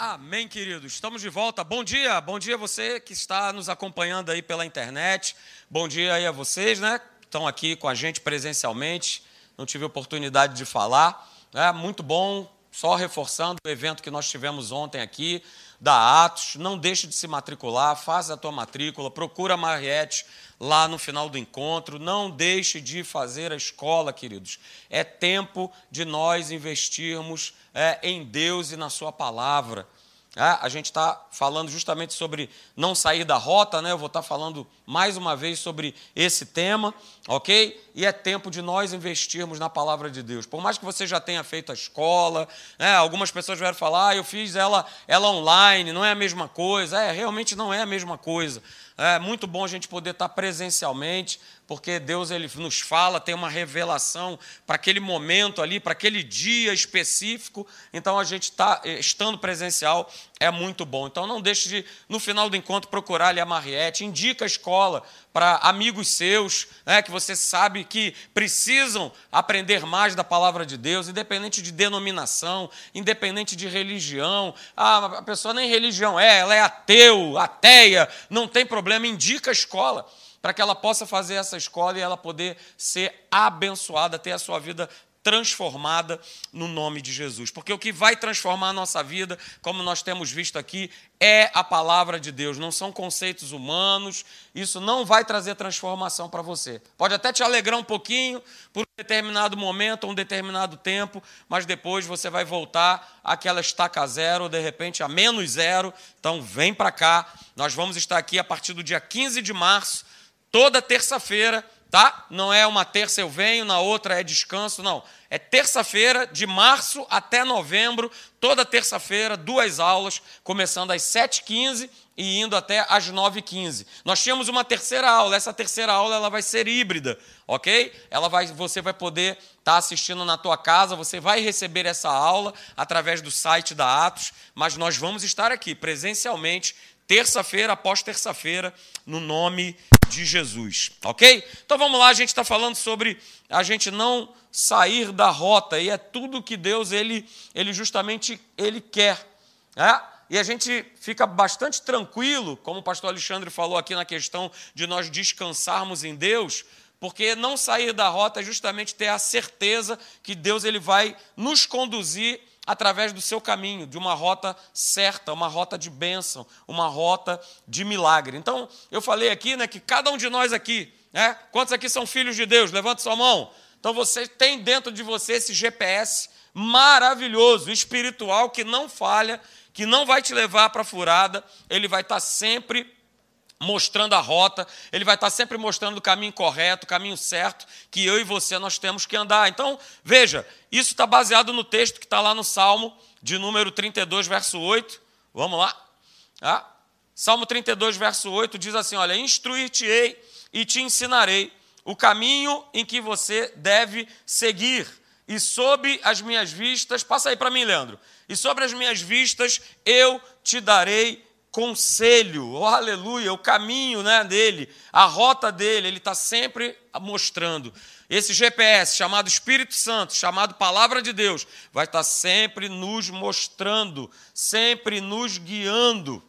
Amém, queridos. Estamos de volta. Bom dia, bom dia você que está nos acompanhando aí pela internet. Bom dia aí a vocês, né? Estão aqui com a gente presencialmente. Não tive oportunidade de falar. É muito bom. Só reforçando o evento que nós tivemos ontem aqui da Atos. Não deixe de se matricular, faz a tua matrícula, procura a Mariette lá no final do encontro. Não deixe de fazer a escola, queridos. É tempo de nós investirmos é, em Deus e na Sua palavra. É, a gente está falando justamente sobre não sair da rota, né? Eu vou estar tá falando mais uma vez sobre esse tema, ok? E é tempo de nós investirmos na palavra de Deus. Por mais que você já tenha feito a escola, né? algumas pessoas vieram falar, ah, eu fiz ela, ela online, não é a mesma coisa. É, realmente não é a mesma coisa. É muito bom a gente poder estar presencialmente, porque Deus ele nos fala, tem uma revelação para aquele momento ali, para aquele dia específico. Então a gente está estando presencial é muito bom. Então não deixe de, no final do encontro, procurar ali a Mariette, indica a escola para amigos seus, né, que você sabe que precisam aprender mais da palavra de Deus, independente de denominação, independente de religião. Ah, a pessoa nem religião é, ela é ateu, ateia, não tem problema, indica a escola para que ela possa fazer essa escola e ela poder ser abençoada, ter a sua vida transformada no nome de Jesus. Porque o que vai transformar a nossa vida, como nós temos visto aqui, é a palavra de Deus, não são conceitos humanos. Isso não vai trazer transformação para você. Pode até te alegrar um pouquinho por um determinado momento, um determinado tempo, mas depois você vai voltar àquela estaca zero, ou de repente a menos zero. Então vem para cá. Nós vamos estar aqui a partir do dia 15 de março, toda terça-feira tá? Não é uma terça eu venho, na outra é descanso, não. É terça-feira, de março até novembro, toda terça-feira, duas aulas, começando às 7h15 e indo até às 9h15. Nós tínhamos uma terceira aula, essa terceira aula ela vai ser híbrida, ok? Ela vai, você vai poder estar tá assistindo na tua casa, você vai receber essa aula através do site da Atos, mas nós vamos estar aqui presencialmente, terça-feira após terça-feira, no nome de Jesus, ok? Então vamos lá, a gente está falando sobre a gente não sair da rota e é tudo que Deus ele, ele justamente ele quer, né? E a gente fica bastante tranquilo, como o pastor Alexandre falou aqui na questão de nós descansarmos em Deus, porque não sair da rota é justamente ter a certeza que Deus ele vai nos conduzir através do seu caminho, de uma rota certa, uma rota de bênção, uma rota de milagre. Então, eu falei aqui né, que cada um de nós aqui, né, quantos aqui são filhos de Deus? Levanta sua mão. Então, você tem dentro de você esse GPS maravilhoso, espiritual, que não falha, que não vai te levar para a furada, ele vai estar sempre mostrando a rota, ele vai estar sempre mostrando o caminho correto, o caminho certo, que eu e você nós temos que andar. Então, veja, isso está baseado no texto que está lá no Salmo de número 32, verso 8. Vamos lá. Ah, Salmo 32, verso 8 diz assim: Olha, instruir-te-ei e te ensinarei o caminho em que você deve seguir. E sob as minhas vistas, passa aí para mim, Leandro. E sobre as minhas vistas eu te darei conselho, oh, aleluia, o caminho né, dele, a rota dele, ele está sempre mostrando. Esse GPS chamado Espírito Santo, chamado Palavra de Deus, vai estar tá sempre nos mostrando, sempre nos guiando.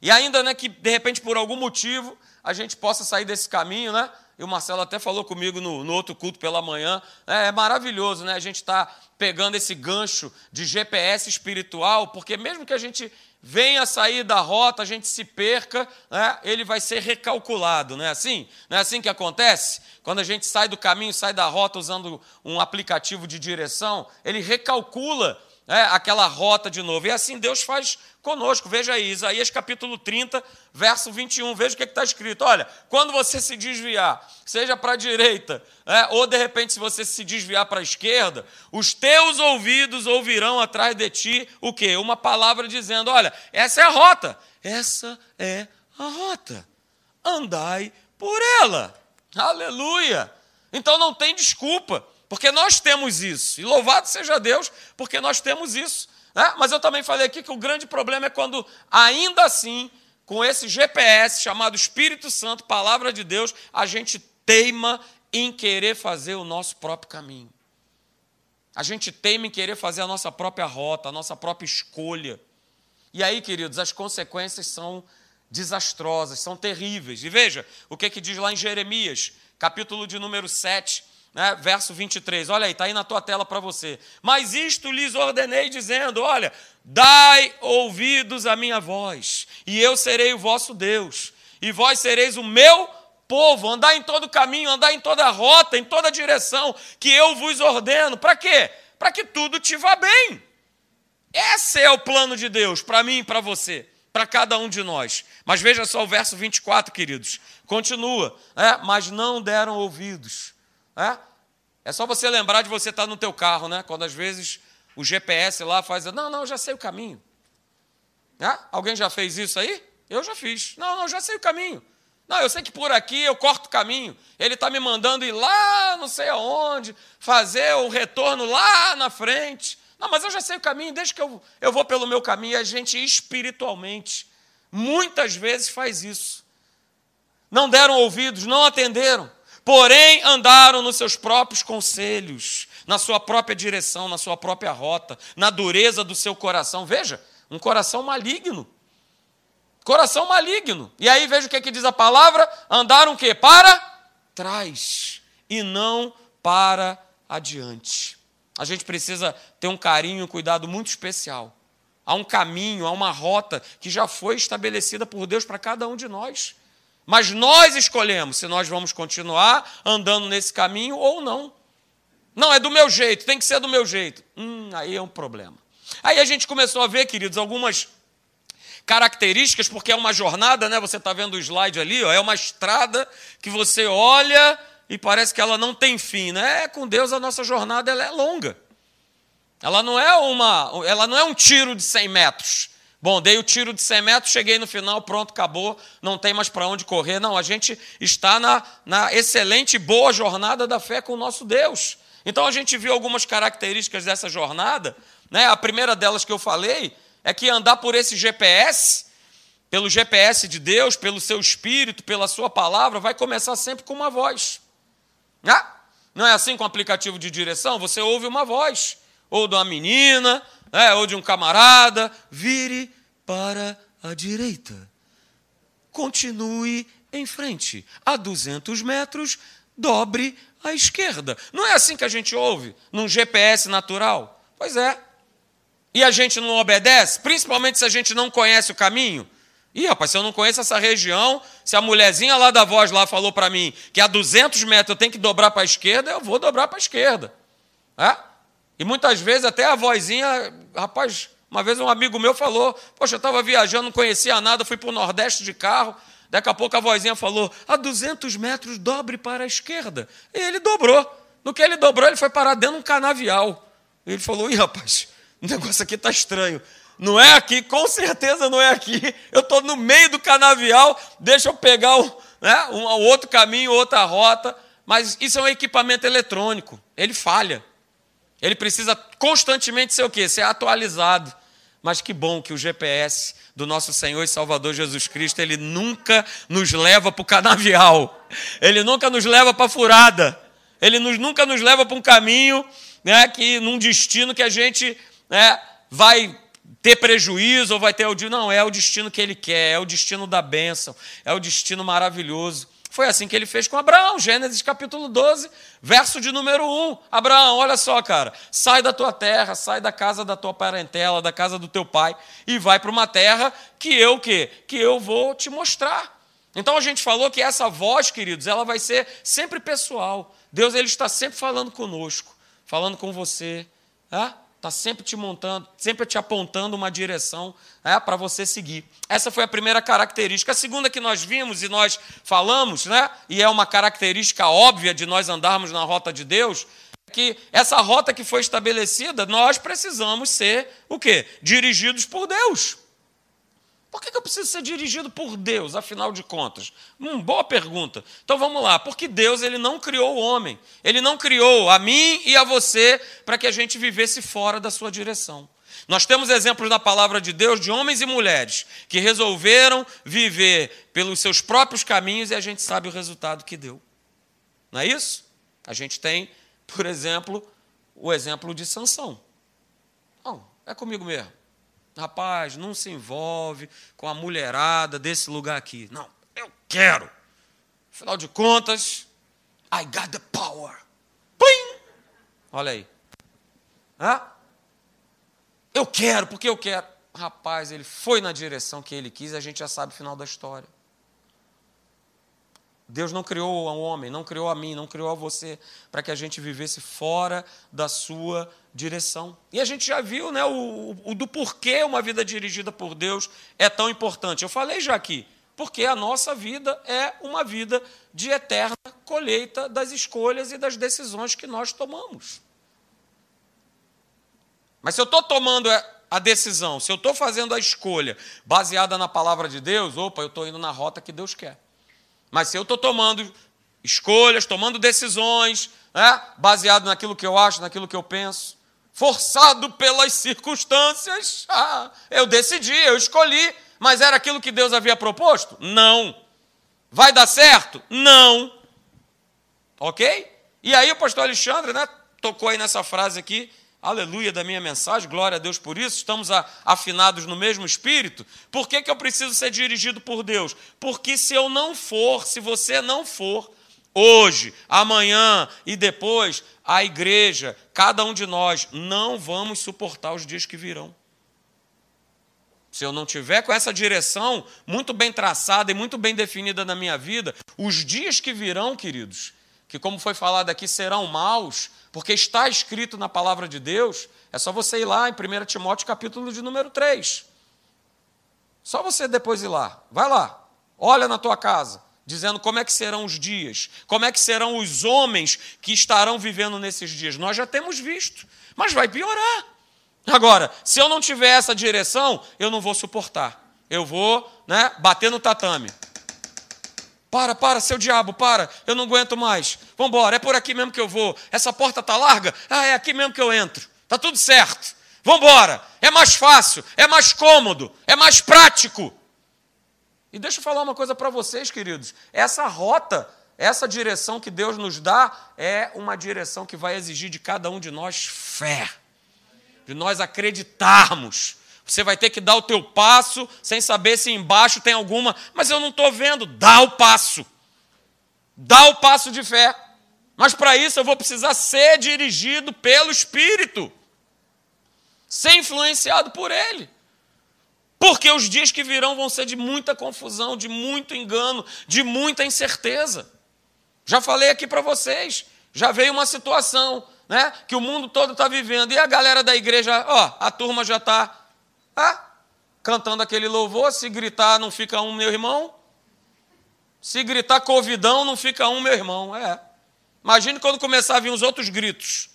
E ainda né, que, de repente, por algum motivo, a gente possa sair desse caminho, né? E o Marcelo até falou comigo no, no outro culto pela manhã. É, é maravilhoso, né? A gente está pegando esse gancho de GPS espiritual, porque mesmo que a gente venha sair da rota, a gente se perca, né, ele vai ser recalculado, não é assim? Não é assim que acontece? Quando a gente sai do caminho, sai da rota usando um aplicativo de direção, ele recalcula né, aquela rota de novo. E assim Deus faz conosco. Veja aí, Isaías capítulo 30, verso 21. Veja o que está escrito. Olha, quando você se desviar, seja para a direita, é, ou de repente, se você se desviar para a esquerda, os teus ouvidos ouvirão atrás de ti o quê? Uma palavra dizendo: olha, essa é a rota. Essa é a rota. Andai por ela. Aleluia! Então não tem desculpa, porque nós temos isso. E louvado seja Deus, porque nós temos isso. Né? Mas eu também falei aqui que o grande problema é quando, ainda assim, com esse GPS chamado Espírito Santo, palavra de Deus, a gente teima em querer fazer o nosso próprio caminho. A gente teima em querer fazer a nossa própria rota, a nossa própria escolha. E aí, queridos, as consequências são desastrosas, são terríveis. E veja o que, que diz lá em Jeremias, capítulo de número 7, né, verso 23. Olha aí, está aí na tua tela para você. Mas isto lhes ordenei, dizendo: Olha, dai ouvidos à minha voz, e eu serei o vosso Deus, e vós sereis o meu povo, andar em todo caminho, andar em toda rota, em toda direção que eu vos ordeno. Para quê? Para que tudo te vá bem. Esse é o plano de Deus para mim e para você, para cada um de nós. Mas veja só o verso 24, queridos. Continua. É, mas não deram ouvidos. É? é só você lembrar de você estar no teu carro, né? Quando às vezes o GPS lá faz, não, não, eu já sei o caminho. É? Alguém já fez isso aí? Eu já fiz. Não, não, eu já sei o caminho. Não, eu sei que por aqui eu corto o caminho. Ele está me mandando ir lá, não sei aonde, fazer o retorno lá na frente. Não, mas eu já sei o caminho, deixa que eu, eu vou pelo meu caminho. A gente espiritualmente, muitas vezes faz isso. Não deram ouvidos, não atenderam, porém andaram nos seus próprios conselhos, na sua própria direção, na sua própria rota, na dureza do seu coração. Veja, um coração maligno. Coração maligno. E aí veja o que, é que diz a palavra: andaram o quê? Para trás e não para adiante. A gente precisa ter um carinho, um cuidado muito especial. Há um caminho, há uma rota que já foi estabelecida por Deus para cada um de nós. Mas nós escolhemos se nós vamos continuar andando nesse caminho ou não. Não, é do meu jeito, tem que ser do meu jeito. Hum, aí é um problema. Aí a gente começou a ver, queridos, algumas características, porque é uma jornada, né? Você está vendo o slide ali, ó, é uma estrada que você olha e parece que ela não tem fim, né? É, com Deus a nossa jornada ela é longa. Ela não é uma, ela não é um tiro de 100 metros. Bom, dei o tiro de 100 metros, cheguei no final, pronto, acabou, não tem mais para onde correr. Não, a gente está na, na excelente, boa jornada da fé com o nosso Deus. Então a gente viu algumas características dessa jornada. Né? A primeira delas que eu falei é que andar por esse GPS, pelo GPS de Deus, pelo seu espírito, pela sua palavra, vai começar sempre com uma voz. Ah, não é assim com o aplicativo de direção? Você ouve uma voz, ou de uma menina, né, ou de um camarada, vire para a direita. Continue em frente. A 200 metros, dobre à esquerda. Não é assim que a gente ouve num GPS natural? Pois é e a gente não obedece, principalmente se a gente não conhece o caminho. Ih, rapaz, se eu não conheço essa região, se a mulherzinha lá da voz lá falou para mim que a 200 metros eu tenho que dobrar para a esquerda, eu vou dobrar para a esquerda. É? E muitas vezes até a vozinha, rapaz, uma vez um amigo meu falou, poxa, eu estava viajando, não conhecia nada, fui para o Nordeste de carro, daqui a pouco a vozinha falou, a 200 metros dobre para a esquerda. E ele dobrou. No que ele dobrou, ele foi parar dentro de um canavial. E ele falou, ih, rapaz, o negócio aqui está estranho. Não é aqui, com certeza não é aqui. Eu estou no meio do canavial, deixa eu pegar um, né, um outro caminho, outra rota. Mas isso é um equipamento eletrônico, ele falha. Ele precisa constantemente ser o quê? Ser atualizado. Mas que bom que o GPS do nosso Senhor e Salvador Jesus Cristo, ele nunca nos leva para o canavial. Ele nunca nos leva para a furada. Ele nos, nunca nos leva para um caminho, né, que num destino que a gente né, vai ter prejuízo ou vai ter o não, é o destino que ele quer, é o destino da bênção, é o destino maravilhoso. Foi assim que ele fez com Abraão, Gênesis capítulo 12, verso de número 1. Abraão, olha só, cara, sai da tua terra, sai da casa da tua parentela, da casa do teu pai e vai para uma terra que eu que que eu vou te mostrar. Então a gente falou que essa voz, queridos, ela vai ser sempre pessoal. Deus ele está sempre falando conosco, falando com você, tá? Está sempre te montando, sempre te apontando uma direção né, para você seguir. Essa foi a primeira característica. A segunda que nós vimos e nós falamos, né, e é uma característica óbvia de nós andarmos na rota de Deus, é que essa rota que foi estabelecida, nós precisamos ser o quê? Dirigidos por Deus. Por que eu preciso ser dirigido por Deus, afinal de contas? Hum, boa pergunta. Então vamos lá. Porque Deus ele não criou o homem. Ele não criou a mim e a você para que a gente vivesse fora da sua direção. Nós temos exemplos na palavra de Deus de homens e mulheres que resolveram viver pelos seus próprios caminhos e a gente sabe o resultado que deu. Não é isso? A gente tem, por exemplo, o exemplo de Sansão. Não, é comigo mesmo. Rapaz, não se envolve com a mulherada desse lugar aqui. Não, eu quero. Afinal de contas, I got the power. Plim! Olha aí. Hã? Eu quero, porque eu quero. Rapaz, ele foi na direção que ele quis, a gente já sabe o final da história. Deus não criou o homem, não criou a mim, não criou a você para que a gente vivesse fora da sua direção. E a gente já viu né, o, o, do porquê uma vida dirigida por Deus é tão importante. Eu falei já aqui, porque a nossa vida é uma vida de eterna colheita das escolhas e das decisões que nós tomamos. Mas se eu estou tomando a decisão, se eu estou fazendo a escolha baseada na palavra de Deus, opa, eu estou indo na rota que Deus quer. Mas se eu estou tomando escolhas, tomando decisões, né, baseado naquilo que eu acho, naquilo que eu penso, forçado pelas circunstâncias, ah, eu decidi, eu escolhi, mas era aquilo que Deus havia proposto? Não. Vai dar certo? Não. Ok? E aí o pastor Alexandre né, tocou aí nessa frase aqui, aleluia da minha mensagem, glória a Deus por isso, estamos afinados no mesmo espírito. Por que, que eu preciso ser dirigido por Deus? Porque se eu não for, se você não for, hoje, amanhã e depois, a igreja, cada um de nós, não vamos suportar os dias que virão. Se eu não tiver com essa direção muito bem traçada e muito bem definida na minha vida, os dias que virão, queridos, que como foi falado aqui, serão maus, porque está escrito na palavra de Deus, é só você ir lá em 1 Timóteo capítulo de número 3. Só você depois ir lá. Vai lá. Olha na tua casa, dizendo como é que serão os dias, como é que serão os homens que estarão vivendo nesses dias. Nós já temos visto, mas vai piorar. Agora, se eu não tiver essa direção, eu não vou suportar. Eu vou, né, bater no tatame. Para, para, seu diabo, para, eu não aguento mais. Vamos embora, é por aqui mesmo que eu vou. Essa porta está larga? Ah, é aqui mesmo que eu entro. Está tudo certo. Vamos embora. É mais fácil, é mais cômodo, é mais prático. E deixa eu falar uma coisa para vocês, queridos. Essa rota, essa direção que Deus nos dá, é uma direção que vai exigir de cada um de nós fé. De nós acreditarmos você vai ter que dar o teu passo sem saber se embaixo tem alguma, mas eu não estou vendo. Dá o passo. Dá o passo de fé. Mas para isso eu vou precisar ser dirigido pelo Espírito, ser influenciado por Ele. Porque os dias que virão vão ser de muita confusão, de muito engano, de muita incerteza. Já falei aqui para vocês, já veio uma situação né, que o mundo todo está vivendo, e a galera da igreja, ó, a turma já está ah, cantando aquele louvor, se gritar não fica um, meu irmão. Se gritar covidão, não fica um, meu irmão. É. Imagine quando começar a vir os outros gritos,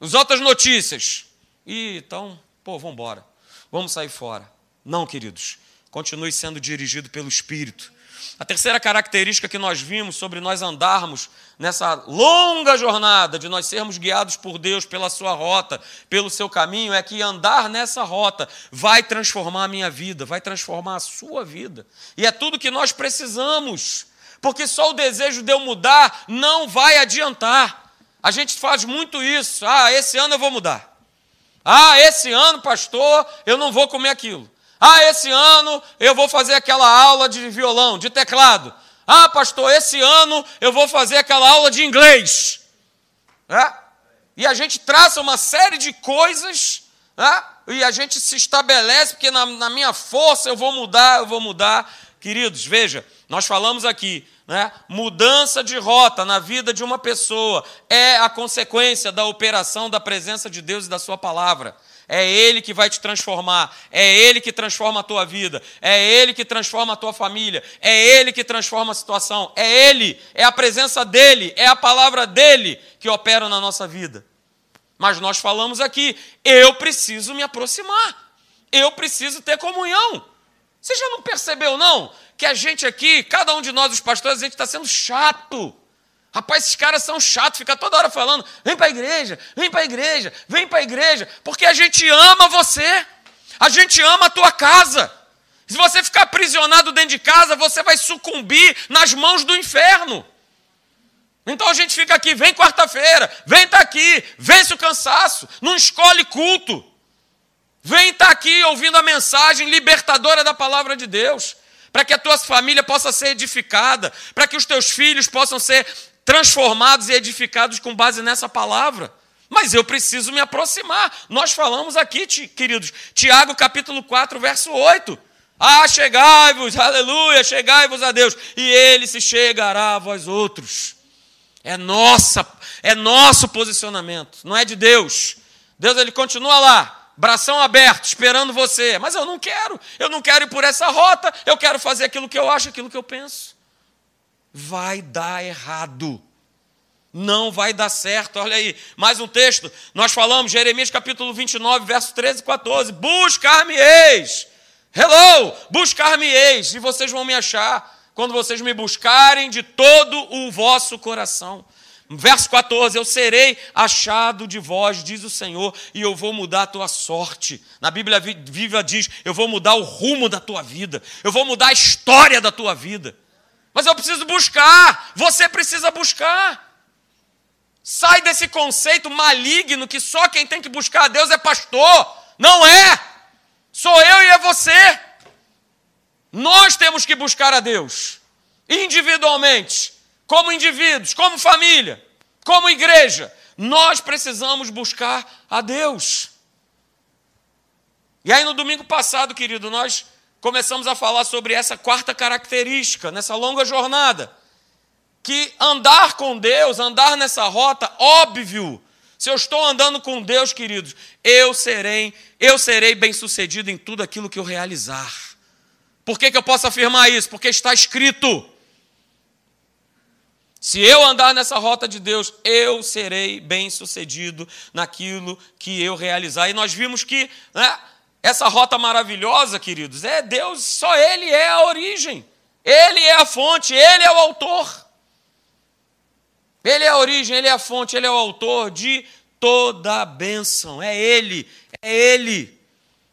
as outras notícias. E então, pô, vamos embora. Vamos sair fora. Não, queridos. Continue sendo dirigido pelo Espírito. A terceira característica que nós vimos sobre nós andarmos nessa longa jornada, de nós sermos guiados por Deus pela sua rota, pelo seu caminho, é que andar nessa rota vai transformar a minha vida, vai transformar a sua vida. E é tudo que nós precisamos, porque só o desejo de eu mudar não vai adiantar. A gente faz muito isso. Ah, esse ano eu vou mudar. Ah, esse ano, pastor, eu não vou comer aquilo. Ah, esse ano eu vou fazer aquela aula de violão, de teclado. Ah, pastor, esse ano eu vou fazer aquela aula de inglês. É? E a gente traça uma série de coisas, é? e a gente se estabelece, porque na, na minha força eu vou mudar, eu vou mudar. Queridos, veja, nós falamos aqui, né? mudança de rota na vida de uma pessoa é a consequência da operação da presença de Deus e da Sua palavra. É Ele que vai te transformar. É Ele que transforma a tua vida. É Ele que transforma a tua família. É Ele que transforma a situação. É Ele, é a presença dEle, é a palavra dEle que opera na nossa vida. Mas nós falamos aqui, eu preciso me aproximar. Eu preciso ter comunhão. Você já não percebeu, não? Que a gente aqui, cada um de nós, os pastores, a gente está sendo chato. Rapaz, esses caras são chatos, fica toda hora falando: vem para a igreja, vem para a igreja, vem para a igreja, porque a gente ama você, a gente ama a tua casa. Se você ficar aprisionado dentro de casa, você vai sucumbir nas mãos do inferno. Então a gente fica aqui, vem quarta-feira, vem estar tá aqui, vence o cansaço, não escolhe culto. Vem estar tá aqui ouvindo a mensagem libertadora da palavra de Deus, para que a tua família possa ser edificada, para que os teus filhos possam ser transformados e edificados com base nessa palavra. Mas eu preciso me aproximar. Nós falamos aqui, queridos, Tiago capítulo 4, verso 8. Ah, chegai-vos, aleluia, chegai-vos a Deus, e ele se chegará a vós outros. É nossa, é nosso posicionamento, não é de Deus. Deus ele continua lá, bração aberto, esperando você. Mas eu não quero, eu não quero ir por essa rota, eu quero fazer aquilo que eu acho, aquilo que eu penso. Vai dar errado. Não vai dar certo. Olha aí, mais um texto. Nós falamos, Jeremias capítulo 29, verso 13 e 14. Buscar-me-eis Hello! Buscar-me-eis, e vocês vão me achar quando vocês me buscarem de todo o vosso coração. Verso 14: Eu serei achado de vós, diz o Senhor, e eu vou mudar a tua sorte. Na Bíblia Viva diz: Eu vou mudar o rumo da tua vida, eu vou mudar a história da tua vida. Mas eu preciso buscar, você precisa buscar. Sai desse conceito maligno que só quem tem que buscar a Deus é pastor. Não é! Sou eu e é você. Nós temos que buscar a Deus, individualmente, como indivíduos, como família, como igreja. Nós precisamos buscar a Deus. E aí, no domingo passado, querido, nós começamos a falar sobre essa quarta característica, nessa longa jornada. Que andar com Deus, andar nessa rota, óbvio, se eu estou andando com Deus, queridos, eu serei, eu serei bem-sucedido em tudo aquilo que eu realizar. Por que, que eu posso afirmar isso? Porque está escrito. Se eu andar nessa rota de Deus, eu serei bem-sucedido naquilo que eu realizar. E nós vimos que né, essa rota maravilhosa, queridos, é Deus, só Ele é a origem, Ele é a fonte, Ele é o autor. Ele é a origem, ele é a fonte, ele é o autor de toda a bênção. É ele, é ele.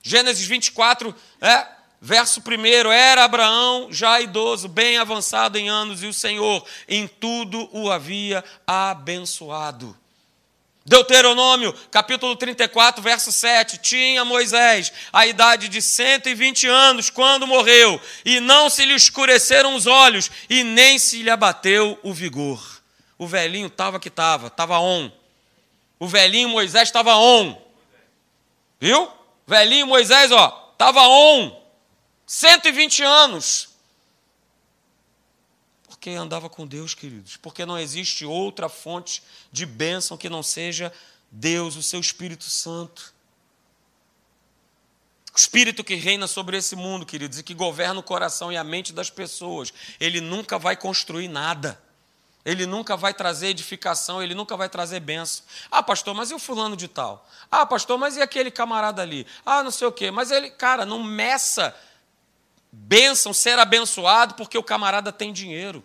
Gênesis 24, é, verso 1: Era Abraão já idoso, bem avançado em anos, e o Senhor em tudo o havia abençoado. Deuteronômio, capítulo 34, verso 7. Tinha Moisés a idade de 120 anos quando morreu, e não se lhe escureceram os olhos, e nem se lhe abateu o vigor. O velhinho estava que estava, estava on. O velhinho Moisés estava on. Viu? Velhinho Moisés, ó, estava on. 120 anos. Porque andava com Deus, queridos. Porque não existe outra fonte de bênção que não seja Deus, o seu Espírito Santo. O Espírito que reina sobre esse mundo, queridos, e que governa o coração e a mente das pessoas, ele nunca vai construir nada ele nunca vai trazer edificação, ele nunca vai trazer bênção. Ah, pastor, mas e o fulano de tal? Ah, pastor, mas e aquele camarada ali? Ah, não sei o quê. Mas ele, cara, não meça bênção, ser abençoado, porque o camarada tem dinheiro.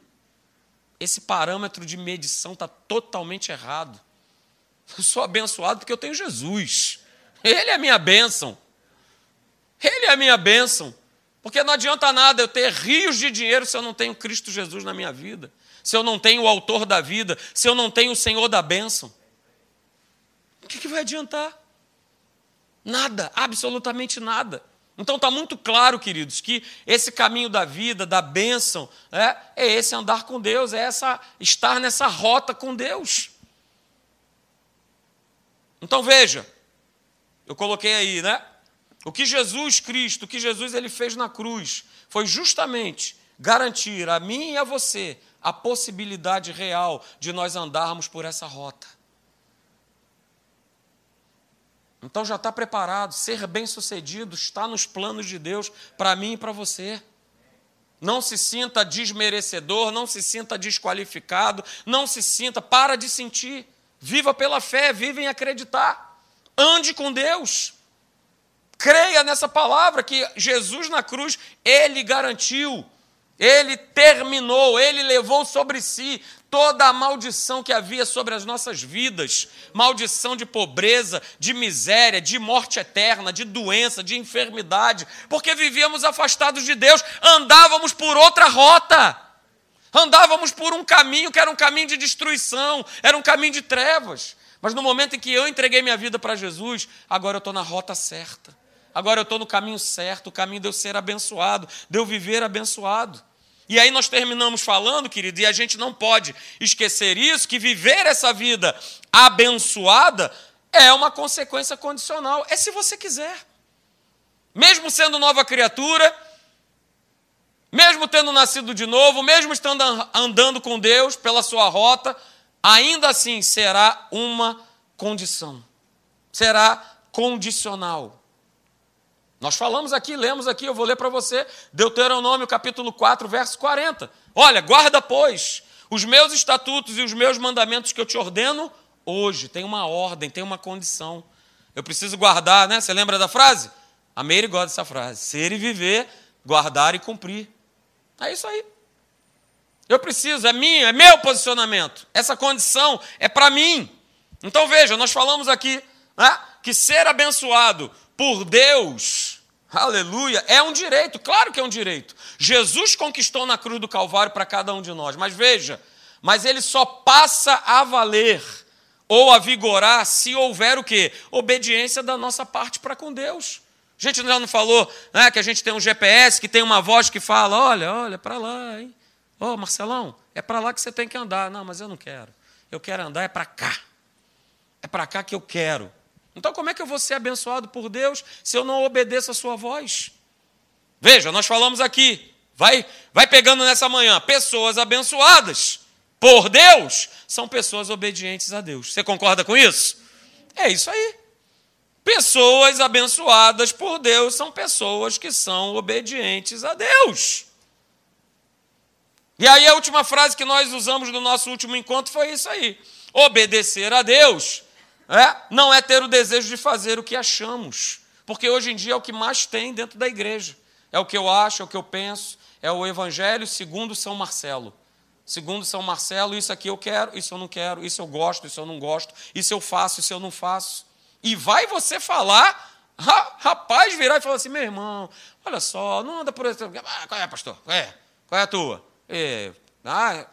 Esse parâmetro de medição está totalmente errado. Eu sou abençoado porque eu tenho Jesus. Ele é a minha bênção. Ele é a minha bênção. Porque não adianta nada eu ter rios de dinheiro se eu não tenho Cristo Jesus na minha vida se eu não tenho o autor da vida, se eu não tenho o Senhor da bênção? O que, que vai adiantar? Nada, absolutamente nada. Então está muito claro, queridos, que esse caminho da vida, da bênção, é, é esse andar com Deus, é essa estar nessa rota com Deus. Então veja, eu coloquei aí, né? O que Jesus Cristo, o que Jesus ele fez na cruz, foi justamente garantir a mim e a você a possibilidade real de nós andarmos por essa rota. Então já está preparado, ser bem-sucedido está nos planos de Deus para mim e para você. Não se sinta desmerecedor, não se sinta desqualificado, não se sinta, para de sentir. Viva pela fé, viva em acreditar. Ande com Deus. Creia nessa palavra que Jesus na cruz, ele garantiu ele terminou, ele levou sobre si toda a maldição que havia sobre as nossas vidas maldição de pobreza, de miséria, de morte eterna, de doença, de enfermidade porque vivíamos afastados de Deus, andávamos por outra rota. Andávamos por um caminho que era um caminho de destruição, era um caminho de trevas. Mas no momento em que eu entreguei minha vida para Jesus, agora eu estou na rota certa. agora eu estou no caminho certo, o caminho de eu ser abençoado, de eu viver abençoado. E aí nós terminamos falando, querido, e a gente não pode esquecer isso, que viver essa vida abençoada é uma consequência condicional. É se você quiser. Mesmo sendo nova criatura, mesmo tendo nascido de novo, mesmo estando andando com Deus pela sua rota, ainda assim será uma condição. Será condicional. Nós falamos aqui, lemos aqui, eu vou ler para você, Deuteronômio capítulo 4, verso 40. Olha, guarda, pois, os meus estatutos e os meus mandamentos que eu te ordeno hoje. Tem uma ordem, tem uma condição. Eu preciso guardar, né? Você lembra da frase? A Meire gosta dessa frase. Ser e viver, guardar e cumprir. É isso aí. Eu preciso, é minha, é meu posicionamento. Essa condição é para mim. Então veja, nós falamos aqui né, que ser abençoado por Deus, aleluia, é um direito, claro que é um direito. Jesus conquistou na cruz do Calvário para cada um de nós, mas veja, mas ele só passa a valer ou a vigorar se houver o quê? Obediência da nossa parte para com Deus. A gente já não falou né, que a gente tem um GPS que tem uma voz que fala: olha, olha, para lá, hein? Ô, oh, Marcelão, é para lá que você tem que andar. Não, mas eu não quero. Eu quero andar é para cá. É para cá que eu quero. Então, como é que eu vou ser abençoado por Deus se eu não obedeço a sua voz? Veja, nós falamos aqui, vai, vai pegando nessa manhã, pessoas abençoadas por Deus são pessoas obedientes a Deus. Você concorda com isso? É isso aí. Pessoas abençoadas por Deus são pessoas que são obedientes a Deus. E aí a última frase que nós usamos no nosso último encontro foi isso aí. Obedecer a Deus é, não é ter o desejo de fazer o que achamos, porque hoje em dia é o que mais tem dentro da igreja. É o que eu acho, é o que eu penso, é o Evangelho segundo São Marcelo. Segundo São Marcelo, isso aqui eu quero, isso eu não quero, isso eu gosto, isso eu não gosto, isso eu faço, isso eu não faço. E vai você falar, rapaz virar e falar assim: meu irmão, olha só, não anda por esse. Ah, qual é, pastor? Qual é? Qual é a tua? É, ah,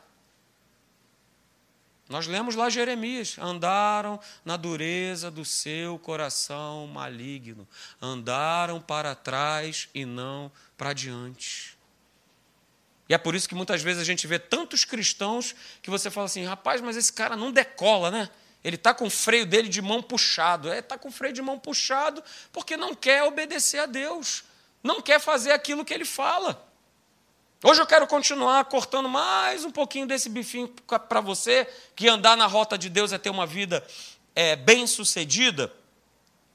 nós lemos lá Jeremias: andaram na dureza do seu coração maligno, andaram para trás e não para diante. E é por isso que muitas vezes a gente vê tantos cristãos que você fala assim: rapaz, mas esse cara não decola, né? Ele está com o freio dele de mão puxado. É, está com o freio de mão puxado porque não quer obedecer a Deus, não quer fazer aquilo que ele fala. Hoje eu quero continuar cortando mais um pouquinho desse bifinho para você, que andar na rota de Deus é ter uma vida é, bem-sucedida,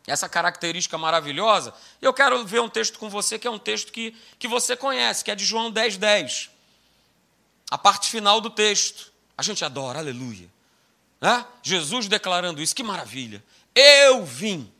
essa característica maravilhosa. E eu quero ver um texto com você, que é um texto que, que você conhece, que é de João 10, 10. A parte final do texto. A gente adora, aleluia. Né? Jesus declarando isso, que maravilha. Eu vim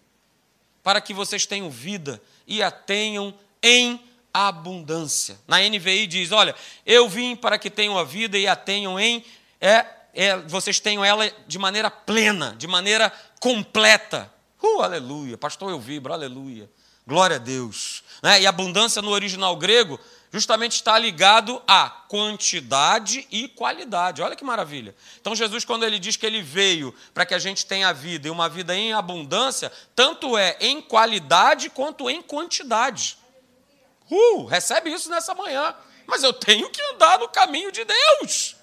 para que vocês tenham vida e a tenham em abundância. Na NVI diz: Olha, eu vim para que tenham a vida e a tenham em. É, é, vocês tenham ela de maneira plena, de maneira completa. Uh, aleluia. Pastor, eu vibro, aleluia. Glória a Deus. Né? E abundância no original grego justamente está ligado a quantidade e qualidade. Olha que maravilha. Então, Jesus, quando ele diz que ele veio para que a gente tenha vida e uma vida em abundância, tanto é em qualidade quanto em quantidade. Uh, recebe isso nessa manhã. Mas eu tenho que andar no caminho de Deus.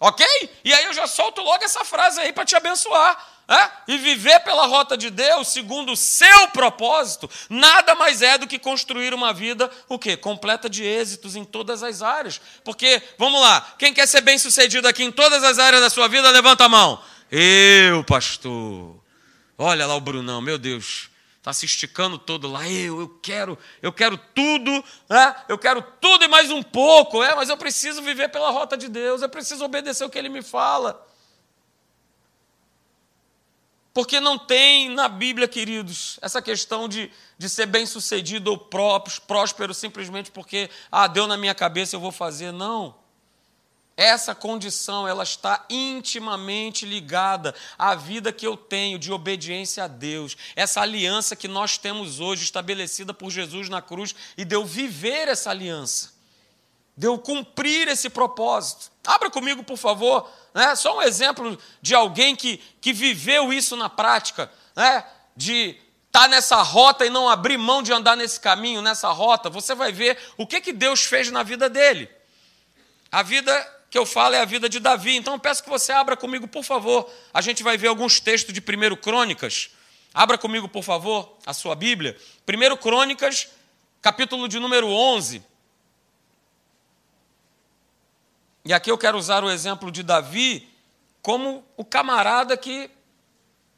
Ok? E aí eu já solto logo essa frase aí para te abençoar. É? E viver pela rota de Deus, segundo o seu propósito, nada mais é do que construir uma vida, o quê? Completa de êxitos em todas as áreas. Porque, vamos lá, quem quer ser bem sucedido aqui em todas as áreas da sua vida, levanta a mão. Eu, pastor. Olha lá o Brunão, meu Deus está se esticando todo lá. Eu, eu quero, eu quero tudo, né? eu quero tudo e mais um pouco, é, mas eu preciso viver pela rota de Deus, eu preciso obedecer o que Ele me fala. Porque não tem na Bíblia, queridos, essa questão de, de ser bem sucedido ou próspero simplesmente porque, ah, deu na minha cabeça, eu vou fazer. Não. Essa condição, ela está intimamente ligada à vida que eu tenho de obediência a Deus. Essa aliança que nós temos hoje, estabelecida por Jesus na cruz, e de viver essa aliança, de cumprir esse propósito. Abra comigo, por favor, né? só um exemplo de alguém que, que viveu isso na prática, né? de tá nessa rota e não abrir mão de andar nesse caminho, nessa rota, você vai ver o que, que Deus fez na vida dele. A vida que eu falo é a vida de Davi. Então peço que você abra comigo, por favor. A gente vai ver alguns textos de 1 Crônicas. Abra comigo, por favor, a sua Bíblia. 1 Crônicas, capítulo de número 11. E aqui eu quero usar o exemplo de Davi como o camarada que,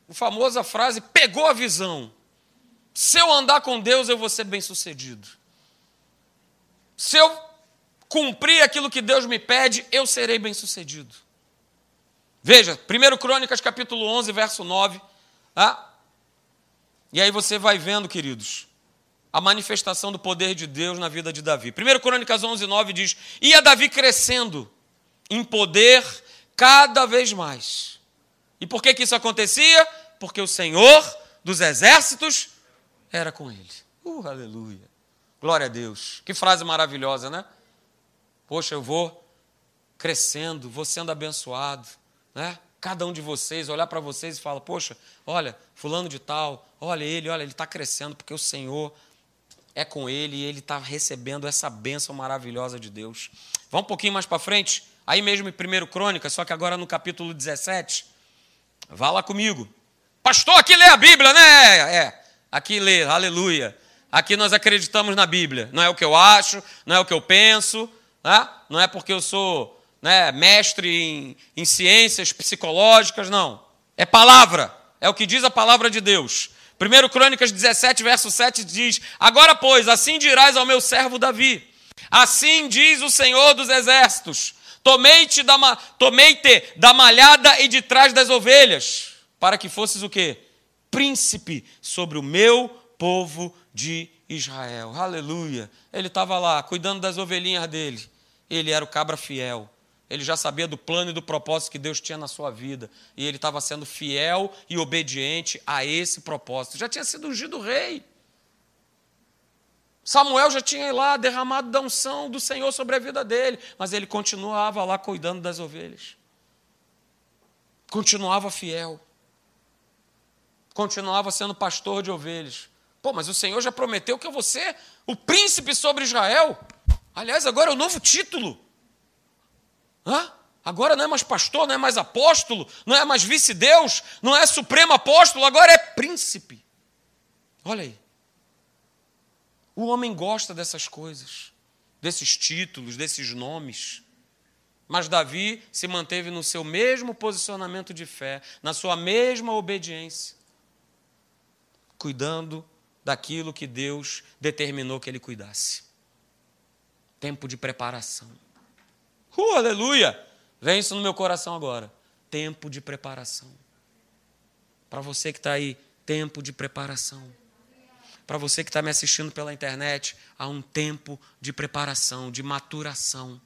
a famosa frase, pegou a visão. Se eu andar com Deus, eu vou ser bem sucedido. Se eu cumprir aquilo que Deus me pede, eu serei bem-sucedido. Veja, 1 Crônicas capítulo 11, verso 9. Tá? E aí você vai vendo, queridos, a manifestação do poder de Deus na vida de Davi. 1 Crônicas 11, 9 diz: Ia Davi crescendo em poder cada vez mais. E por que, que isso acontecia? Porque o Senhor dos exércitos era com ele. Uh, aleluia. Glória a Deus. Que frase maravilhosa, né? Poxa, eu vou crescendo, vou sendo abençoado, né? Cada um de vocês olhar para vocês e falar: Poxa, olha, fulano de tal, olha ele, olha, ele está crescendo porque o Senhor é com ele e ele está recebendo essa bênção maravilhosa de Deus. Vamos um pouquinho mais para frente, aí mesmo em 1 Crônica, só que agora no capítulo 17. Vá lá comigo. Pastor, aqui lê a Bíblia, né? É, aqui lê, aleluia. Aqui nós acreditamos na Bíblia. Não é o que eu acho, não é o que eu penso, né? não é porque eu sou né, mestre em, em ciências psicológicas, não. É palavra, é o que diz a palavra de Deus. 1 Crônicas 17, verso 7 diz: Agora, pois, assim dirás ao meu servo Davi: Assim diz o Senhor dos exércitos: Tomei-te da, tomei da malhada e de trás das ovelhas, para que fosses o quê? Príncipe sobre o meu povo de Israel. Aleluia. Ele estava lá cuidando das ovelhinhas dele. Ele era o cabra fiel. Ele já sabia do plano e do propósito que Deus tinha na sua vida. E ele estava sendo fiel e obediente a esse propósito. Já tinha sido ungido rei. Samuel já tinha lá derramado da unção do Senhor sobre a vida dele. Mas ele continuava lá cuidando das ovelhas. Continuava fiel. Continuava sendo pastor de ovelhas. Pô, mas o Senhor já prometeu que eu vou ser o príncipe sobre Israel. Aliás, agora é o novo título. Hã? Agora não é mais pastor, não é mais apóstolo, não é mais vice-deus, não é supremo apóstolo, agora é príncipe. Olha aí. O homem gosta dessas coisas, desses títulos, desses nomes. Mas Davi se manteve no seu mesmo posicionamento de fé, na sua mesma obediência, cuidando daquilo que Deus determinou que ele cuidasse. Tempo de preparação. Uh, aleluia! Vem isso no meu coração agora. Tempo de preparação. Para você que está aí, tempo de preparação. Para você que está me assistindo pela internet, há um tempo de preparação, de maturação.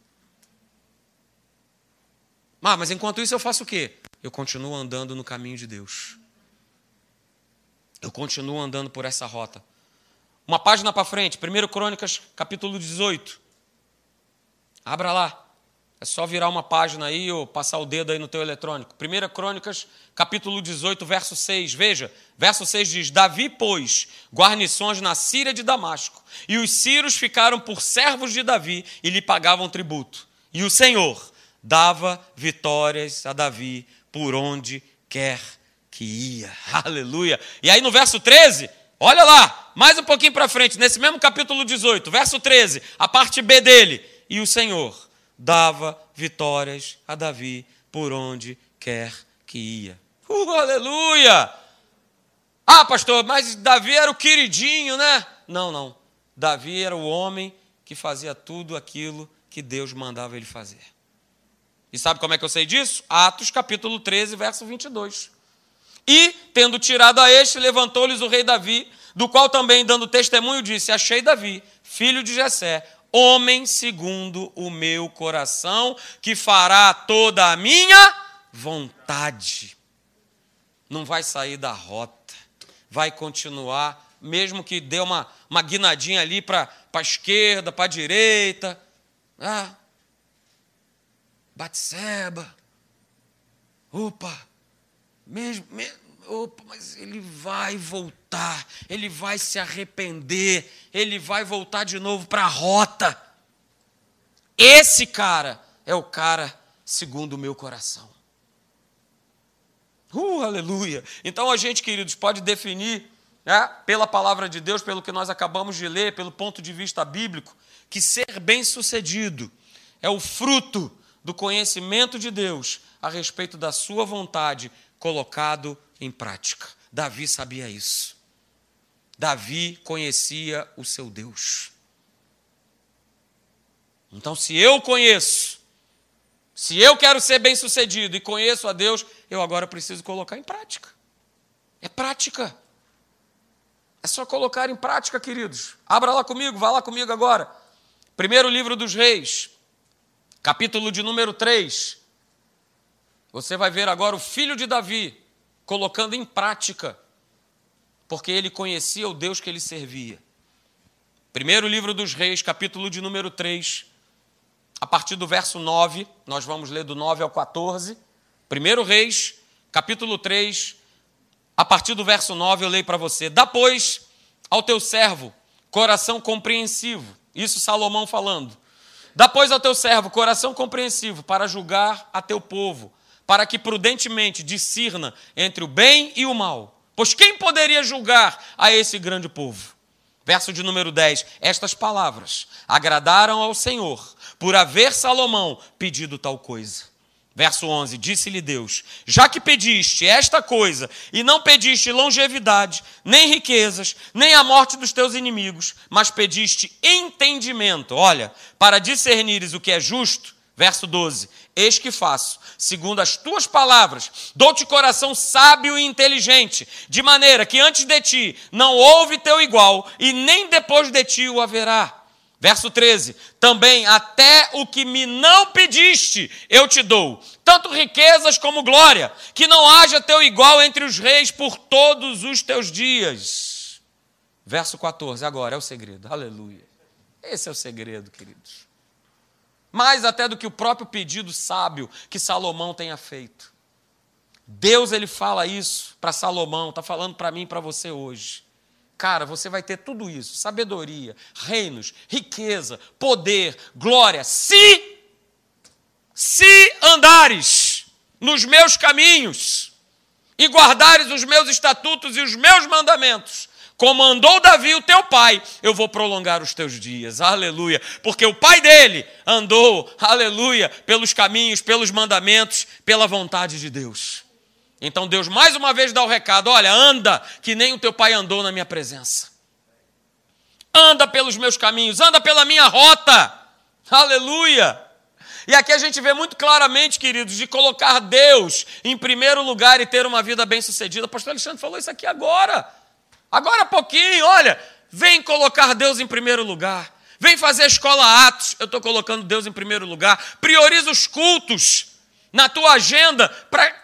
Ah, mas enquanto isso eu faço o quê? Eu continuo andando no caminho de Deus eu continuo andando por essa rota. Uma página para frente, 1 Crônicas, capítulo 18. Abra lá. É só virar uma página aí ou passar o dedo aí no teu eletrônico. 1 Crônicas, capítulo 18, verso 6. Veja, verso 6 diz: Davi pôs guarnições na Síria de Damasco, e os sírios ficaram por servos de Davi e lhe pagavam tributo. E o Senhor dava vitórias a Davi por onde quer que ia. Aleluia. E aí no verso 13, olha lá, mais um pouquinho para frente, nesse mesmo capítulo 18, verso 13, a parte B dele. E o Senhor dava vitórias a Davi por onde quer que ia. Uh, aleluia! Ah, pastor, mas Davi era o queridinho, né? Não, não. Davi era o homem que fazia tudo aquilo que Deus mandava ele fazer. E sabe como é que eu sei disso? Atos capítulo 13, verso 22. E, tendo tirado a este, levantou-lhes o rei Davi, do qual também, dando testemunho, disse: Achei Davi, filho de Jessé, homem segundo o meu coração, que fará toda a minha vontade. Não vai sair da rota, vai continuar, mesmo que dê uma, uma guinadinha ali para a esquerda, para a direita. Ah, Batseba. Opa, mesmo, mesmo opa, mas ele vai voltar, ele vai se arrepender, ele vai voltar de novo para a rota. Esse cara é o cara segundo o meu coração. Uh, aleluia! Então a gente, queridos, pode definir, né, pela palavra de Deus, pelo que nós acabamos de ler, pelo ponto de vista bíblico, que ser bem-sucedido é o fruto do conhecimento de Deus a respeito da sua vontade colocado em prática. Davi sabia isso. Davi conhecia o seu Deus. Então, se eu conheço, se eu quero ser bem-sucedido e conheço a Deus, eu agora preciso colocar em prática. É prática. É só colocar em prática, queridos. Abra lá comigo, vá lá comigo agora. Primeiro livro dos Reis, capítulo de número 3. Você vai ver agora o filho de Davi colocando em prática, porque ele conhecia o Deus que ele servia. Primeiro livro dos Reis, capítulo de número 3, a partir do verso 9, nós vamos ler do 9 ao 14. Primeiro Reis, capítulo 3, a partir do verso 9 eu leio para você. Dá, pois, ao teu servo coração compreensivo. Isso Salomão falando. Dá, pois, ao teu servo coração compreensivo para julgar a teu povo, para que prudentemente discirna entre o bem e o mal. Pois quem poderia julgar a esse grande povo? Verso de número 10: Estas palavras agradaram ao Senhor, por haver Salomão pedido tal coisa. Verso 11: Disse-lhe Deus: Já que pediste esta coisa, e não pediste longevidade, nem riquezas, nem a morte dos teus inimigos, mas pediste entendimento, olha, para discernires o que é justo. Verso 12: Eis que faço, segundo as tuas palavras, dou-te coração sábio e inteligente, de maneira que antes de ti não houve teu igual, e nem depois de ti o haverá. Verso 13: Também até o que me não pediste, eu te dou, tanto riquezas como glória, que não haja teu igual entre os reis por todos os teus dias. Verso 14, agora é o segredo, aleluia. Esse é o segredo, queridos mais até do que o próprio pedido sábio que Salomão tenha feito. Deus ele fala isso para Salomão, está falando para mim e para você hoje. Cara, você vai ter tudo isso: sabedoria, reinos, riqueza, poder, glória, se se andares nos meus caminhos e guardares os meus estatutos e os meus mandamentos, como andou Davi, o teu pai, eu vou prolongar os teus dias. Aleluia. Porque o pai dele andou, aleluia, pelos caminhos, pelos mandamentos, pela vontade de Deus. Então Deus mais uma vez dá o recado: olha, anda que nem o teu pai andou na minha presença. Anda pelos meus caminhos, anda pela minha rota. Aleluia. E aqui a gente vê muito claramente, queridos, de colocar Deus em primeiro lugar e ter uma vida bem-sucedida. O pastor Alexandre falou isso aqui agora. Agora pouquinho, olha, vem colocar Deus em primeiro lugar. Vem fazer a escola Atos, eu estou colocando Deus em primeiro lugar. Prioriza os cultos na tua agenda para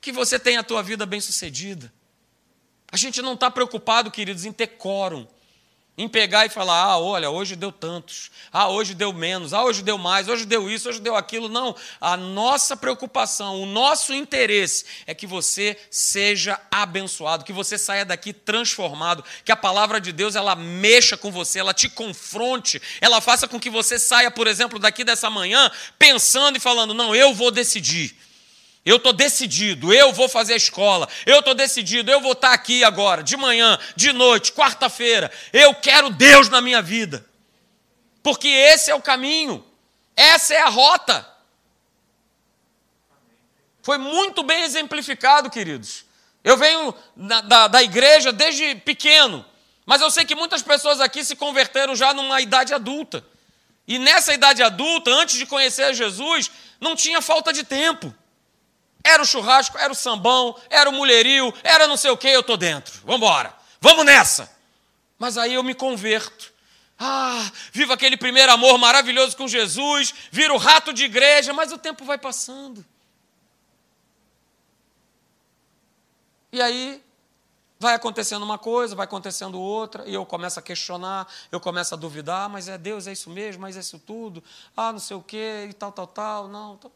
que você tenha a tua vida bem sucedida. A gente não está preocupado, queridos, em ter quórum em pegar e falar: ah, olha, hoje deu tantos, ah, hoje deu menos, ah, hoje deu mais, hoje deu isso, hoje deu aquilo. Não. A nossa preocupação, o nosso interesse é que você seja abençoado, que você saia daqui transformado, que a palavra de Deus ela mexa com você, ela te confronte, ela faça com que você saia, por exemplo, daqui dessa manhã pensando e falando: não, eu vou decidir. Eu estou decidido, eu vou fazer a escola, eu estou decidido, eu vou estar tá aqui agora, de manhã, de noite, quarta-feira. Eu quero Deus na minha vida. Porque esse é o caminho, essa é a rota. Foi muito bem exemplificado, queridos. Eu venho da, da, da igreja desde pequeno, mas eu sei que muitas pessoas aqui se converteram já numa idade adulta. E nessa idade adulta, antes de conhecer Jesus, não tinha falta de tempo. Era o churrasco, era o sambão, era o mulherio, era não sei o que, eu estou dentro. Vamos embora, vamos nessa. Mas aí eu me converto. Ah, vivo aquele primeiro amor maravilhoso com Jesus, viro rato de igreja, mas o tempo vai passando. E aí vai acontecendo uma coisa, vai acontecendo outra, e eu começo a questionar, eu começo a duvidar, mas é Deus, é isso mesmo, mas é isso tudo, ah, não sei o quê, e tal, tal, tal, não. Tal.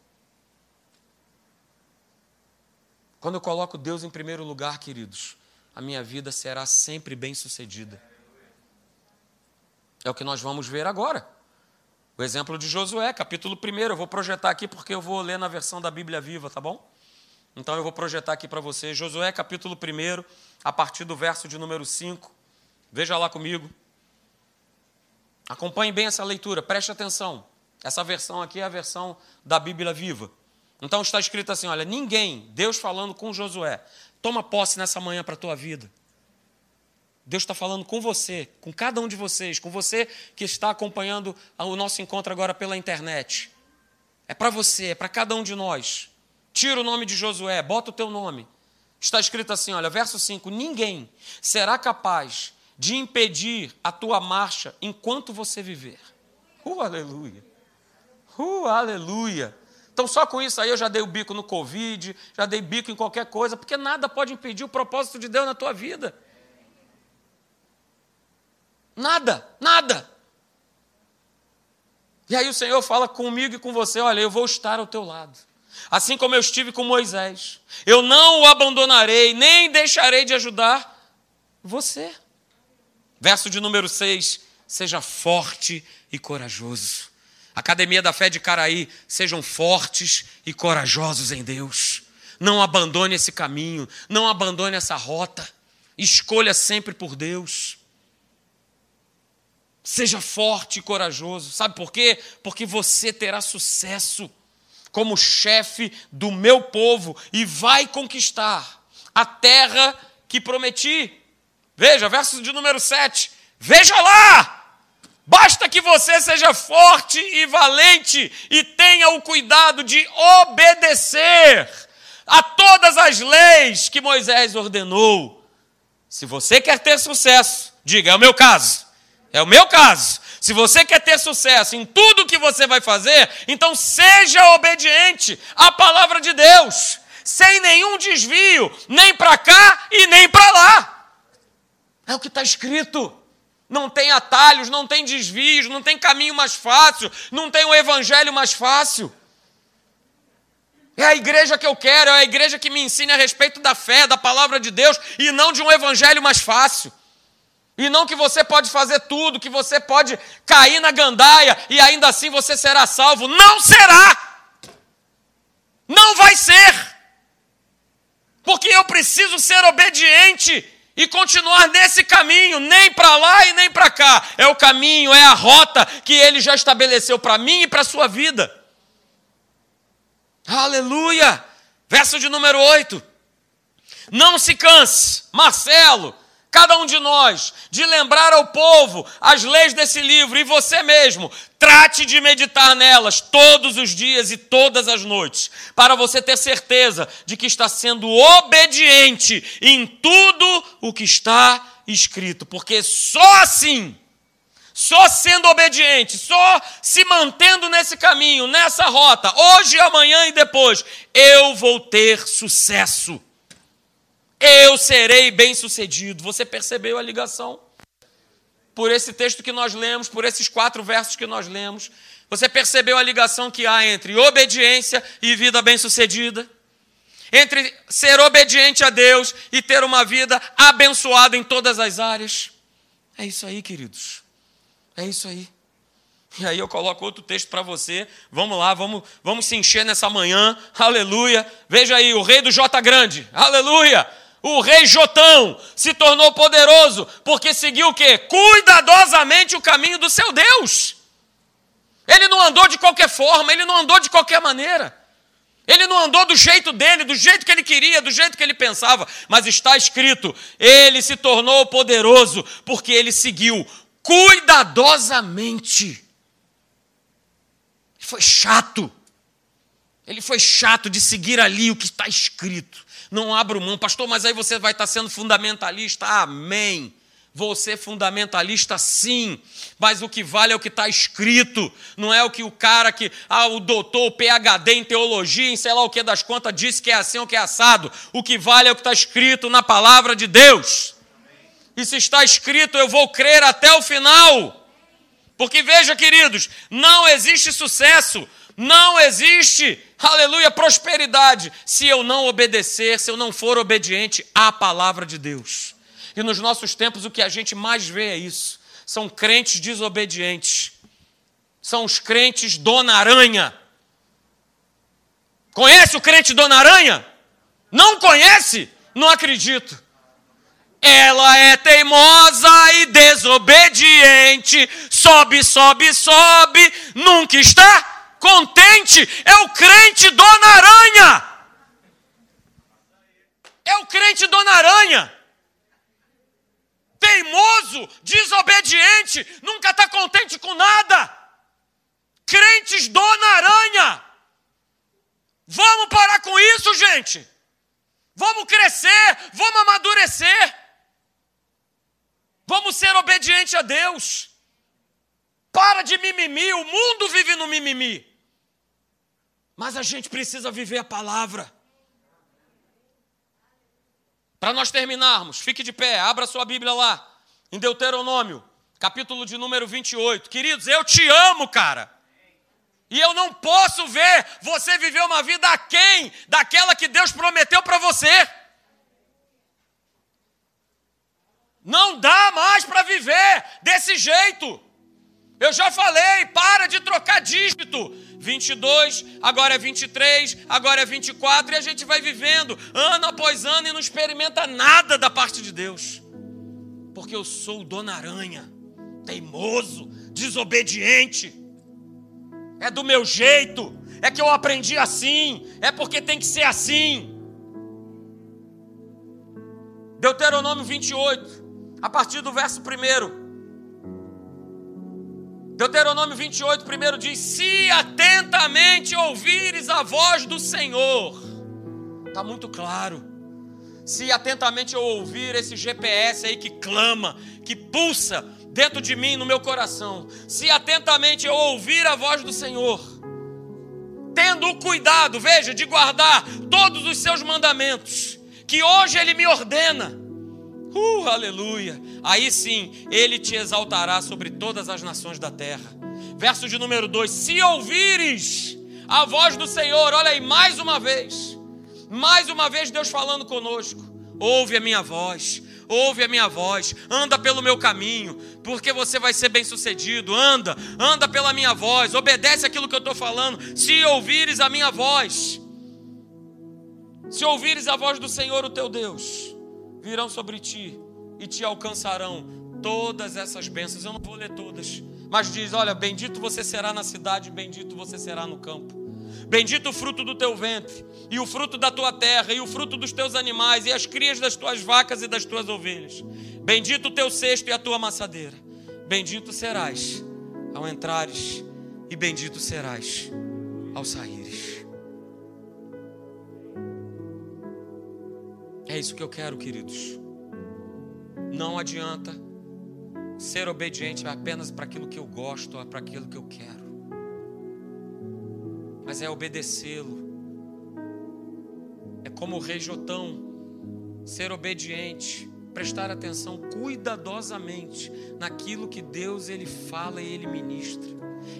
Quando eu coloco Deus em primeiro lugar, queridos, a minha vida será sempre bem sucedida. É o que nós vamos ver agora. O exemplo de Josué, capítulo 1. Eu vou projetar aqui porque eu vou ler na versão da Bíblia viva, tá bom? Então eu vou projetar aqui para você. Josué, capítulo 1, a partir do verso de número 5. Veja lá comigo. Acompanhe bem essa leitura, preste atenção. Essa versão aqui é a versão da Bíblia viva. Então está escrito assim: olha, ninguém, Deus falando com Josué, toma posse nessa manhã para a tua vida. Deus está falando com você, com cada um de vocês, com você que está acompanhando o nosso encontro agora pela internet. É para você, é para cada um de nós. Tira o nome de Josué, bota o teu nome. Está escrito assim, olha, verso 5: Ninguém será capaz de impedir a tua marcha enquanto você viver. Uh, aleluia. Uh, aleluia. Então, só com isso aí eu já dei o bico no Covid, já dei bico em qualquer coisa, porque nada pode impedir o propósito de Deus na tua vida. Nada, nada. E aí o Senhor fala comigo e com você: olha, eu vou estar ao teu lado. Assim como eu estive com Moisés. Eu não o abandonarei, nem deixarei de ajudar você. Verso de número 6: Seja forte e corajoso. Academia da Fé de Caraí, sejam fortes e corajosos em Deus. Não abandone esse caminho, não abandone essa rota. Escolha sempre por Deus. Seja forte e corajoso. Sabe por quê? Porque você terá sucesso como chefe do meu povo e vai conquistar a terra que prometi. Veja, verso de número 7. Veja lá! Basta que você seja forte e valente e tenha o cuidado de obedecer a todas as leis que Moisés ordenou. Se você quer ter sucesso, diga: é o meu caso. É o meu caso. Se você quer ter sucesso em tudo que você vai fazer, então seja obediente à palavra de Deus, sem nenhum desvio, nem para cá e nem para lá. É o que está escrito. Não tem atalhos, não tem desvios, não tem caminho mais fácil, não tem o evangelho mais fácil. É a igreja que eu quero, é a igreja que me ensine a respeito da fé, da palavra de Deus e não de um evangelho mais fácil. E não que você pode fazer tudo, que você pode cair na gandaia e ainda assim você será salvo. Não será! Não vai ser! Porque eu preciso ser obediente e continuar nesse caminho, nem para lá e nem para cá. É o caminho, é a rota que ele já estabeleceu para mim e para a sua vida. Aleluia! Verso de número 8. Não se canse, Marcelo, cada um de nós, de lembrar ao povo as leis desse livro e você mesmo, trate de meditar nelas todos os dias e todas as noites, para você ter certeza de que está sendo obediente em tudo o que está escrito, porque só assim, só sendo obediente, só se mantendo nesse caminho, nessa rota, hoje, amanhã e depois, eu vou ter sucesso eu serei bem-sucedido. Você percebeu a ligação? Por esse texto que nós lemos, por esses quatro versos que nós lemos, você percebeu a ligação que há entre obediência e vida bem-sucedida? Entre ser obediente a Deus e ter uma vida abençoada em todas as áreas? É isso aí, queridos. É isso aí. E aí eu coloco outro texto para você. Vamos lá, vamos, vamos se encher nessa manhã. Aleluia. Veja aí, o rei do J grande. Aleluia. O rei Jotão se tornou poderoso porque seguiu o quê? Cuidadosamente o caminho do seu Deus. Ele não andou de qualquer forma, ele não andou de qualquer maneira. Ele não andou do jeito dele, do jeito que ele queria, do jeito que ele pensava, mas está escrito: ele se tornou poderoso porque ele seguiu cuidadosamente. Foi chato. Ele foi chato de seguir ali o que está escrito. Não abro mão, pastor, mas aí você vai estar sendo fundamentalista. Amém. Você fundamentalista sim, mas o que vale é o que está escrito, não é o que o cara que, ah, o doutor, o PHD em teologia, em sei lá o que das contas, disse que é assim ou que é assado. O que vale é o que está escrito na palavra de Deus. E se está escrito, eu vou crer até o final. Porque veja, queridos, não existe sucesso Não existe, aleluia, prosperidade se eu não obedecer, se eu não for obediente à palavra de Deus. E nos nossos tempos o que a gente mais vê é isso. São crentes desobedientes. São os crentes dona aranha. Conhece o crente dona aranha? Não conhece? Não acredito. Ela é teimosa e desobediente, sobe, sobe, sobe, nunca está contente. É o crente Dona Aranha. É o crente Dona Aranha. Teimoso, desobediente, nunca está contente com nada. Crentes Dona Aranha. Vamos parar com isso, gente. Vamos crescer, vamos amadurecer. Vamos ser obedientes a Deus. Para de mimimi, o mundo vive no mimimi. Mas a gente precisa viver a palavra. Para nós terminarmos, fique de pé, abra sua Bíblia lá, em Deuteronômio, capítulo de número 28. Queridos, eu te amo, cara. E eu não posso ver você viver uma vida aquém daquela que Deus prometeu para você. Não dá mais para viver desse jeito. Eu já falei, para de trocar dígito. 22, agora é 23, agora é 24 e a gente vai vivendo ano após ano e não experimenta nada da parte de Deus. Porque eu sou o Dona Aranha, teimoso, desobediente. É do meu jeito, é que eu aprendi assim, é porque tem que ser assim. Deuteronômio 28, a partir do verso 1. Deuteronômio 28, primeiro diz: Se atentamente ouvires a voz do Senhor, está muito claro. Se atentamente eu ouvir esse GPS aí que clama, que pulsa dentro de mim, no meu coração, se atentamente eu ouvir a voz do Senhor, tendo o cuidado, veja, de guardar todos os seus mandamentos, que hoje Ele me ordena, Uh, aleluia! Aí sim, ele te exaltará sobre todas as nações da terra. Verso de número 2: Se ouvires a voz do Senhor, olha aí, mais uma vez, mais uma vez Deus falando conosco. Ouve a minha voz, ouve a minha voz, anda pelo meu caminho, porque você vai ser bem sucedido. Anda, anda pela minha voz, obedece aquilo que eu estou falando. Se ouvires a minha voz, se ouvires a voz do Senhor, o teu Deus virão sobre ti e te alcançarão todas essas bênçãos. Eu não vou ler todas, mas diz: Olha, bendito você será na cidade, bendito você será no campo. Bendito o fruto do teu ventre, e o fruto da tua terra, e o fruto dos teus animais, e as crias das tuas vacas e das tuas ovelhas. Bendito o teu cesto e a tua amassadeira. Bendito serás ao entrares, e bendito serás ao saíres. É isso que eu quero, queridos. Não adianta ser obediente apenas para aquilo que eu gosto, para aquilo que eu quero. Mas é obedecê-lo. É como o rei Jotão, ser obediente, prestar atenção cuidadosamente naquilo que Deus ele fala e ele ministra.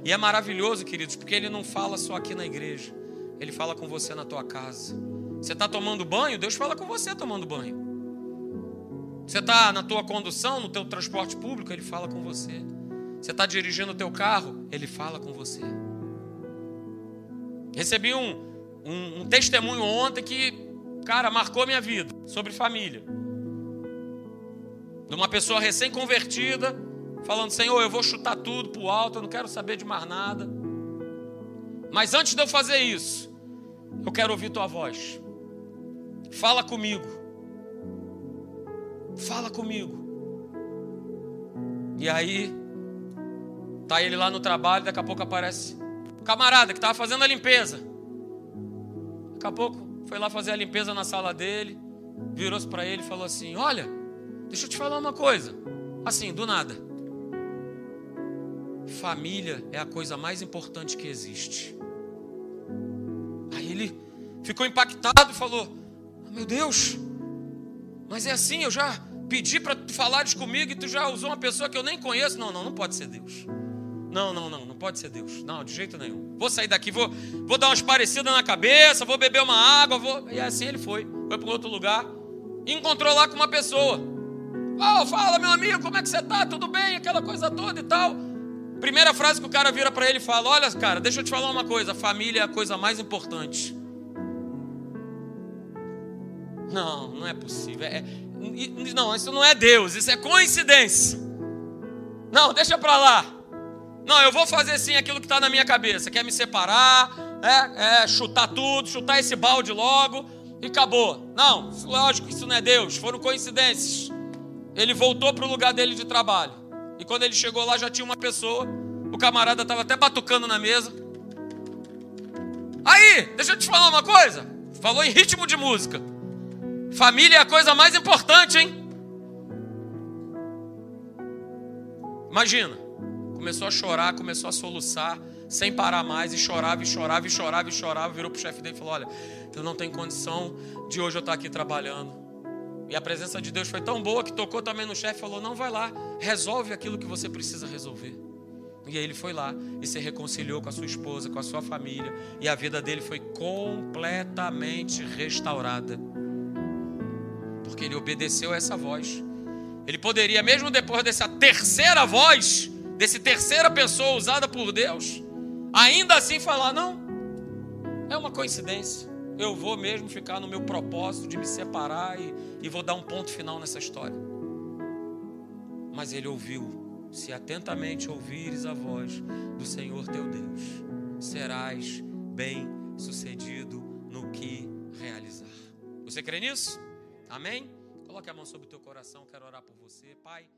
E é maravilhoso, queridos, porque ele não fala só aqui na igreja. Ele fala com você na tua casa. Você está tomando banho? Deus fala com você tomando banho. Você está na tua condução, no teu transporte público? Ele fala com você. Você está dirigindo o teu carro? Ele fala com você. Recebi um, um, um testemunho ontem que, cara, marcou minha vida sobre família. De uma pessoa recém-convertida, falando: Senhor, eu vou chutar tudo para o alto, eu não quero saber de mais nada. Mas antes de eu fazer isso, eu quero ouvir tua voz. Fala comigo. Fala comigo. E aí, tá ele lá no trabalho, daqui a pouco aparece o camarada que estava fazendo a limpeza. Daqui a pouco foi lá fazer a limpeza na sala dele, virou-se para ele e falou assim: Olha, deixa eu te falar uma coisa. Assim, do nada. Família é a coisa mais importante que existe. Aí ele ficou impactado e falou: meu Deus, mas é assim, eu já pedi para tu falares comigo e tu já usou uma pessoa que eu nem conheço. Não, não, não pode ser Deus. Não, não, não, não pode ser Deus. Não, de jeito nenhum. Vou sair daqui, vou, vou dar umas parecidas na cabeça, vou beber uma água, vou. E assim ele foi. Foi para outro lugar. Encontrou lá com uma pessoa. Oh, fala, meu amigo, como é que você tá? Tudo bem? Aquela coisa toda e tal. Primeira frase que o cara vira para ele e fala: Olha, cara, deixa eu te falar uma coisa. família é a coisa mais importante. Não, não é possível. É, não, isso não é Deus, isso é coincidência. Não, deixa para lá. Não, eu vou fazer sim aquilo que está na minha cabeça. Quer me separar, é, é, chutar tudo, chutar esse balde logo e acabou. Não, lógico, isso não é Deus, foram coincidências. Ele voltou para o lugar dele de trabalho. E quando ele chegou lá já tinha uma pessoa. O camarada estava até batucando na mesa. Aí, deixa eu te falar uma coisa. Falou em ritmo de música. Família é a coisa mais importante, hein? Imagina, começou a chorar, começou a soluçar, sem parar mais, e chorava, e chorava, e chorava, e chorava, virou pro chefe dele e falou: Olha, eu não tenho condição de hoje eu estar aqui trabalhando. E a presença de Deus foi tão boa que tocou também no chefe e falou: Não, vai lá, resolve aquilo que você precisa resolver. E aí ele foi lá e se reconciliou com a sua esposa, com a sua família, e a vida dele foi completamente restaurada. Porque ele obedeceu a essa voz. Ele poderia, mesmo depois dessa terceira voz, desse terceira pessoa usada por Deus, ainda assim falar: não, é uma coincidência. Eu vou mesmo ficar no meu propósito de me separar e, e vou dar um ponto final nessa história. Mas ele ouviu: se atentamente ouvires a voz do Senhor teu Deus, serás bem sucedido no que realizar. Você crê nisso? Amém? Coloque a mão sobre o teu coração, quero orar por você, Pai.